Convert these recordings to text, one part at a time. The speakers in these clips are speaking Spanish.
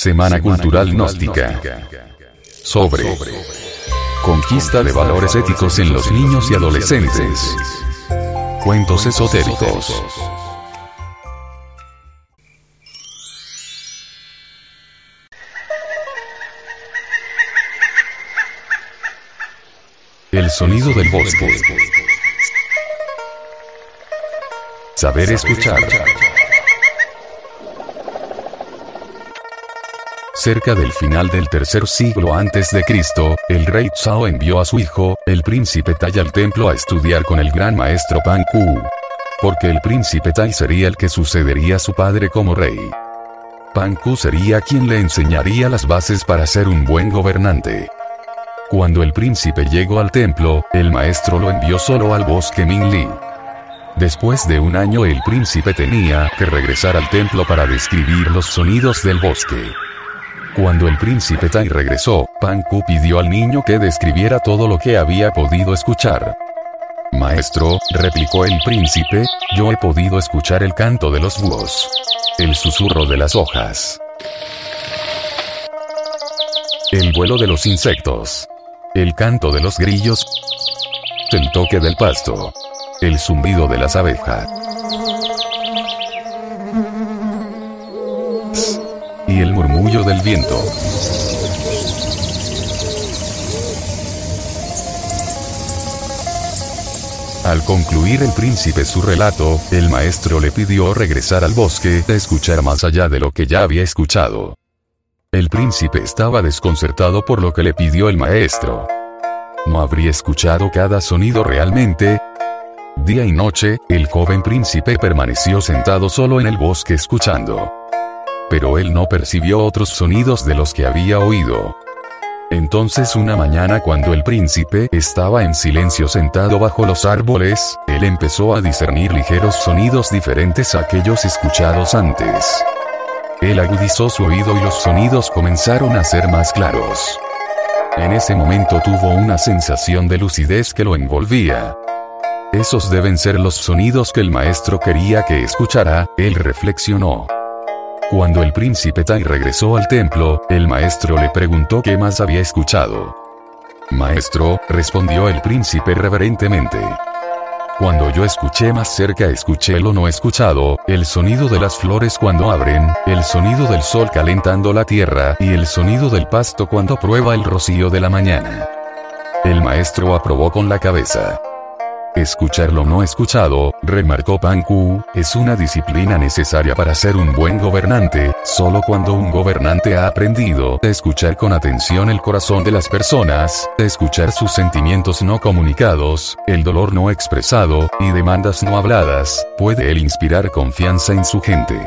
Semana Cultural Gnóstica. Sobre. Conquista de valores éticos en los niños y adolescentes. Cuentos esotéricos. El sonido del bosque. Saber escuchar. Cerca del final del tercer siglo antes de Cristo, el rey Zhao envió a su hijo, el príncipe Tai al templo a estudiar con el gran maestro Pan Ku. Porque el príncipe Tai sería el que sucedería a su padre como rey. Pan Ku sería quien le enseñaría las bases para ser un buen gobernante. Cuando el príncipe llegó al templo, el maestro lo envió solo al bosque Mingli. Después de un año el príncipe tenía que regresar al templo para describir los sonidos del bosque. Cuando el príncipe Tai regresó, Ku pidió al niño que describiera todo lo que había podido escuchar. Maestro, replicó el príncipe, yo he podido escuchar el canto de los búhos. El susurro de las hojas. El vuelo de los insectos. El canto de los grillos. El toque del pasto. El zumbido de las abejas. Del viento. Al concluir el príncipe su relato, el maestro le pidió regresar al bosque a escuchar más allá de lo que ya había escuchado. El príncipe estaba desconcertado por lo que le pidió el maestro. ¿No habría escuchado cada sonido realmente? Día y noche, el joven príncipe permaneció sentado solo en el bosque escuchando. Pero él no percibió otros sonidos de los que había oído. Entonces una mañana cuando el príncipe estaba en silencio sentado bajo los árboles, él empezó a discernir ligeros sonidos diferentes a aquellos escuchados antes. Él agudizó su oído y los sonidos comenzaron a ser más claros. En ese momento tuvo una sensación de lucidez que lo envolvía. Esos deben ser los sonidos que el maestro quería que escuchara, él reflexionó. Cuando el príncipe Tai regresó al templo, el maestro le preguntó qué más había escuchado. Maestro, respondió el príncipe reverentemente. Cuando yo escuché más cerca escuché lo no escuchado, el sonido de las flores cuando abren, el sonido del sol calentando la tierra y el sonido del pasto cuando prueba el rocío de la mañana. El maestro aprobó con la cabeza. Escuchar lo no escuchado, remarcó Ku, es una disciplina necesaria para ser un buen gobernante, solo cuando un gobernante ha aprendido a escuchar con atención el corazón de las personas, a escuchar sus sentimientos no comunicados, el dolor no expresado, y demandas no habladas, puede él inspirar confianza en su gente.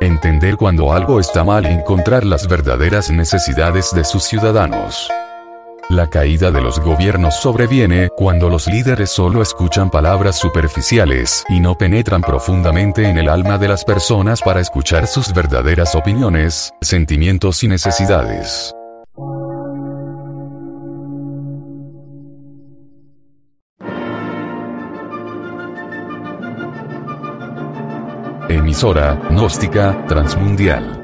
Entender cuando algo está mal y encontrar las verdaderas necesidades de sus ciudadanos. La caída de los gobiernos sobreviene cuando los líderes solo escuchan palabras superficiales y no penetran profundamente en el alma de las personas para escuchar sus verdaderas opiniones, sentimientos y necesidades. Emisora, gnóstica, transmundial